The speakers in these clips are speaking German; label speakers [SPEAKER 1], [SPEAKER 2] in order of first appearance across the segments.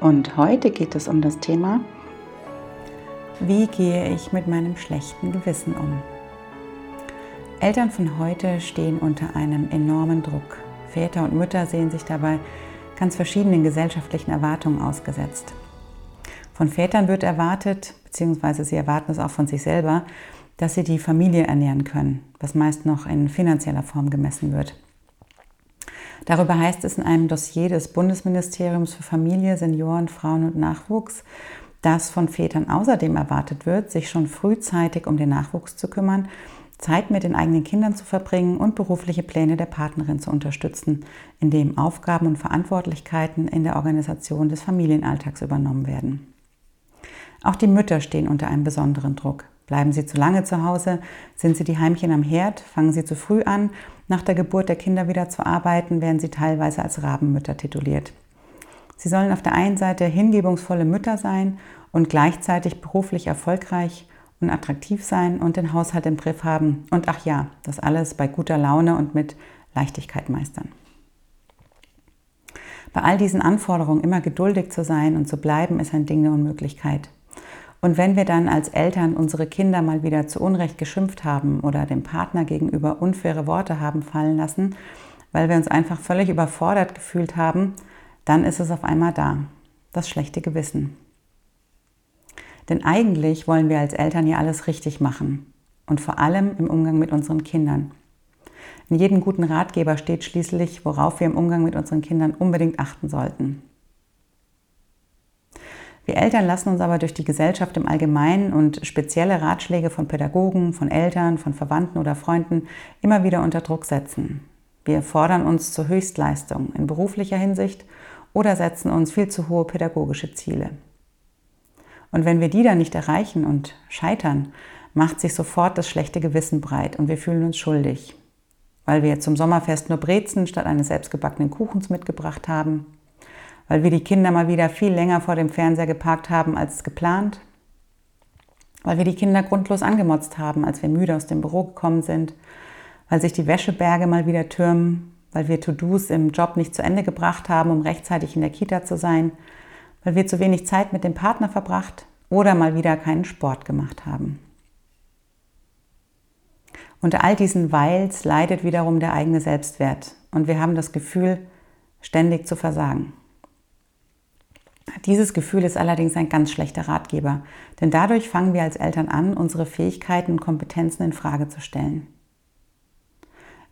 [SPEAKER 1] Und heute geht es um das Thema, wie gehe ich mit meinem schlechten Gewissen um? Eltern von heute stehen unter einem enormen Druck. Väter und Mütter sehen sich dabei ganz verschiedenen gesellschaftlichen Erwartungen ausgesetzt. Von Vätern wird erwartet, beziehungsweise sie erwarten es auch von sich selber, dass sie die Familie ernähren können, was meist noch in finanzieller Form gemessen wird. Darüber heißt es in einem Dossier des Bundesministeriums für Familie, Senioren, Frauen und Nachwuchs, dass von Vätern außerdem erwartet wird, sich schon frühzeitig um den Nachwuchs zu kümmern, Zeit mit den eigenen Kindern zu verbringen und berufliche Pläne der Partnerin zu unterstützen, indem Aufgaben und Verantwortlichkeiten in der Organisation des Familienalltags übernommen werden. Auch die Mütter stehen unter einem besonderen Druck. Bleiben sie zu lange zu Hause? Sind sie die Heimchen am Herd? Fangen sie zu früh an, nach der Geburt der Kinder wieder zu arbeiten? Werden sie teilweise als Rabenmütter tituliert. Sie sollen auf der einen Seite hingebungsvolle Mütter sein und gleichzeitig beruflich erfolgreich und attraktiv sein und den Haushalt im Griff haben. Und ach ja, das alles bei guter Laune und mit Leichtigkeit meistern. Bei all diesen Anforderungen immer geduldig zu sein und zu bleiben, ist ein Ding der Unmöglichkeit. Und wenn wir dann als Eltern unsere Kinder mal wieder zu Unrecht geschimpft haben oder dem Partner gegenüber unfaire Worte haben fallen lassen, weil wir uns einfach völlig überfordert gefühlt haben, dann ist es auf einmal da, das schlechte Gewissen. Denn eigentlich wollen wir als Eltern ja alles richtig machen und vor allem im Umgang mit unseren Kindern. In jedem guten Ratgeber steht schließlich, worauf wir im Umgang mit unseren Kindern unbedingt achten sollten. Wir Eltern lassen uns aber durch die Gesellschaft im Allgemeinen und spezielle Ratschläge von Pädagogen, von Eltern, von Verwandten oder Freunden immer wieder unter Druck setzen. Wir fordern uns zur Höchstleistung in beruflicher Hinsicht oder setzen uns viel zu hohe pädagogische Ziele. Und wenn wir die dann nicht erreichen und scheitern, macht sich sofort das schlechte Gewissen breit und wir fühlen uns schuldig, weil wir zum Sommerfest nur Brezen statt eines selbstgebackenen Kuchens mitgebracht haben weil wir die Kinder mal wieder viel länger vor dem Fernseher geparkt haben als geplant, weil wir die Kinder grundlos angemotzt haben, als wir müde aus dem Büro gekommen sind, weil sich die Wäscheberge mal wieder türmen, weil wir To-Dos im Job nicht zu Ende gebracht haben, um rechtzeitig in der Kita zu sein, weil wir zu wenig Zeit mit dem Partner verbracht oder mal wieder keinen Sport gemacht haben. Unter all diesen Weils leidet wiederum der eigene Selbstwert und wir haben das Gefühl, ständig zu versagen. Dieses Gefühl ist allerdings ein ganz schlechter Ratgeber, denn dadurch fangen wir als Eltern an, unsere Fähigkeiten und Kompetenzen in Frage zu stellen.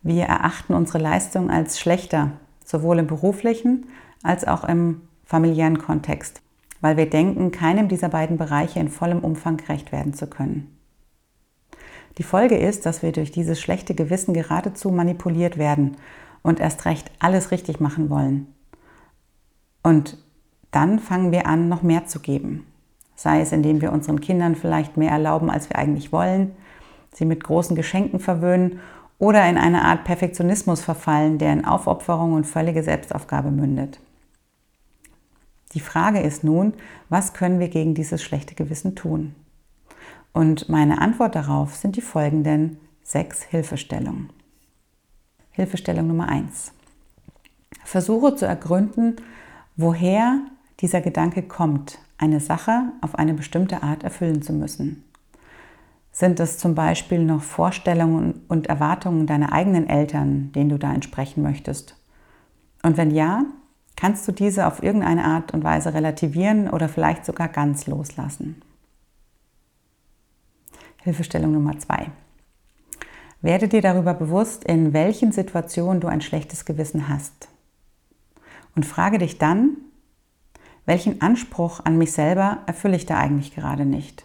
[SPEAKER 1] Wir erachten unsere Leistung als schlechter, sowohl im beruflichen als auch im familiären Kontext, weil wir denken, keinem dieser beiden Bereiche in vollem Umfang gerecht werden zu können. Die Folge ist, dass wir durch dieses schlechte Gewissen geradezu manipuliert werden und erst recht alles richtig machen wollen. Und dann fangen wir an, noch mehr zu geben. Sei es, indem wir unseren Kindern vielleicht mehr erlauben, als wir eigentlich wollen, sie mit großen Geschenken verwöhnen oder in eine Art Perfektionismus verfallen, der in Aufopferung und völlige Selbstaufgabe mündet. Die Frage ist nun, was können wir gegen dieses schlechte Gewissen tun? Und meine Antwort darauf sind die folgenden sechs Hilfestellungen. Hilfestellung Nummer eins: Versuche zu ergründen, woher dieser Gedanke kommt, eine Sache auf eine bestimmte Art erfüllen zu müssen? Sind es zum Beispiel noch Vorstellungen und Erwartungen deiner eigenen Eltern, denen du da entsprechen möchtest? Und wenn ja, kannst du diese auf irgendeine Art und Weise relativieren oder vielleicht sogar ganz loslassen. Hilfestellung Nummer zwei. Werde dir darüber bewusst, in welchen Situationen du ein schlechtes Gewissen hast. Und frage dich dann, welchen Anspruch an mich selber erfülle ich da eigentlich gerade nicht?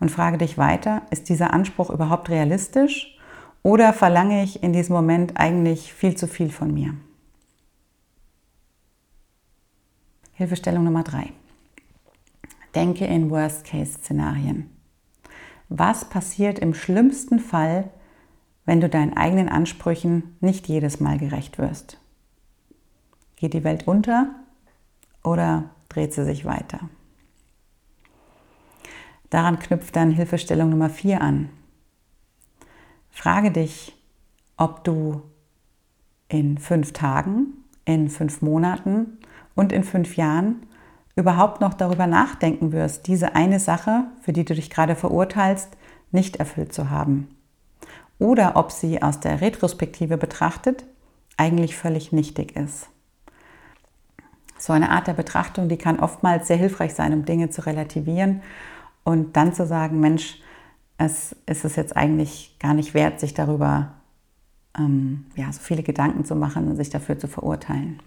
[SPEAKER 1] Und frage dich weiter, ist dieser Anspruch überhaupt realistisch oder verlange ich in diesem Moment eigentlich viel zu viel von mir? Hilfestellung Nummer drei. Denke in Worst-Case-Szenarien. Was passiert im schlimmsten Fall, wenn du deinen eigenen Ansprüchen nicht jedes Mal gerecht wirst? Geht die Welt unter oder dreht sie sich weiter? Daran knüpft dann Hilfestellung Nummer 4 an. Frage dich, ob du in fünf Tagen, in fünf Monaten und in fünf Jahren überhaupt noch darüber nachdenken wirst, diese eine Sache, für die du dich gerade verurteilst, nicht erfüllt zu haben. Oder ob sie aus der Retrospektive betrachtet eigentlich völlig nichtig ist. So eine Art der Betrachtung, die kann oftmals sehr hilfreich sein, um Dinge zu relativieren und dann zu sagen, Mensch, es ist es jetzt eigentlich gar nicht wert, sich darüber ähm, ja, so viele Gedanken zu machen und sich dafür zu verurteilen.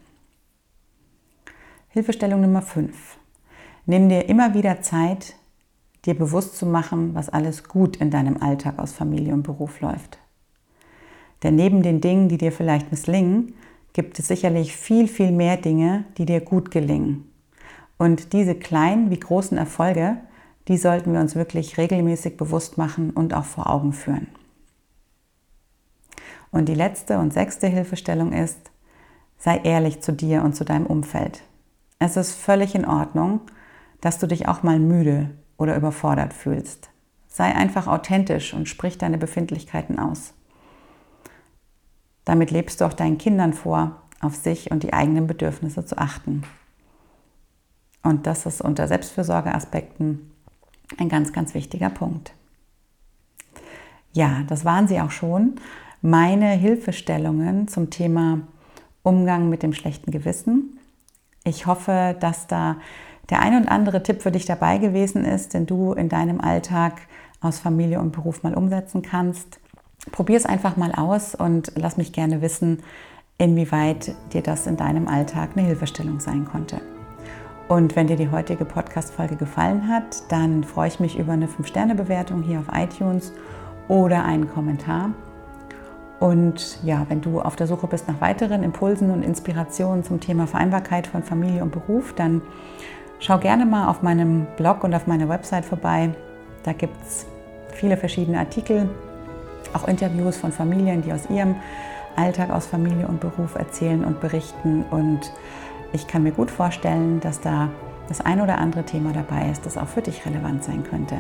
[SPEAKER 1] Hilfestellung Nummer 5. Nimm dir immer wieder Zeit, dir bewusst zu machen, was alles gut in deinem Alltag aus Familie und Beruf läuft. Denn neben den Dingen, die dir vielleicht misslingen, gibt es sicherlich viel, viel mehr Dinge, die dir gut gelingen. Und diese kleinen wie großen Erfolge, die sollten wir uns wirklich regelmäßig bewusst machen und auch vor Augen führen. Und die letzte und sechste Hilfestellung ist, sei ehrlich zu dir und zu deinem Umfeld. Es ist völlig in Ordnung, dass du dich auch mal müde oder überfordert fühlst. Sei einfach authentisch und sprich deine Befindlichkeiten aus. Damit lebst du auch deinen Kindern vor, auf sich und die eigenen Bedürfnisse zu achten. Und das ist unter Selbstfürsorgeaspekten ein ganz, ganz wichtiger Punkt. Ja, das waren sie auch schon. Meine Hilfestellungen zum Thema Umgang mit dem schlechten Gewissen. Ich hoffe, dass da der ein und andere Tipp für dich dabei gewesen ist, den du in deinem Alltag aus Familie und Beruf mal umsetzen kannst. Probier es einfach mal aus und lass mich gerne wissen, inwieweit dir das in deinem Alltag eine Hilfestellung sein konnte. Und wenn dir die heutige Podcast-Folge gefallen hat, dann freue ich mich über eine 5-Sterne-Bewertung hier auf iTunes oder einen Kommentar. Und ja, wenn du auf der Suche bist nach weiteren Impulsen und Inspirationen zum Thema Vereinbarkeit von Familie und Beruf, dann schau gerne mal auf meinem Blog und auf meiner Website vorbei. Da gibt es viele verschiedene Artikel, auch Interviews von Familien, die aus ihrem Alltag, aus Familie und Beruf erzählen und berichten. Und ich kann mir gut vorstellen, dass da das ein oder andere Thema dabei ist, das auch für dich relevant sein könnte.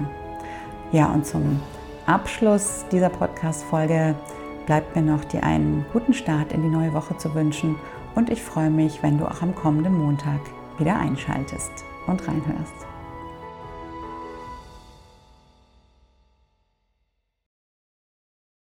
[SPEAKER 1] Ja, und zum Abschluss dieser Podcast-Folge bleibt mir noch, dir einen guten Start in die neue Woche zu wünschen und ich freue mich, wenn du auch am kommenden Montag wieder einschaltest und reinhörst.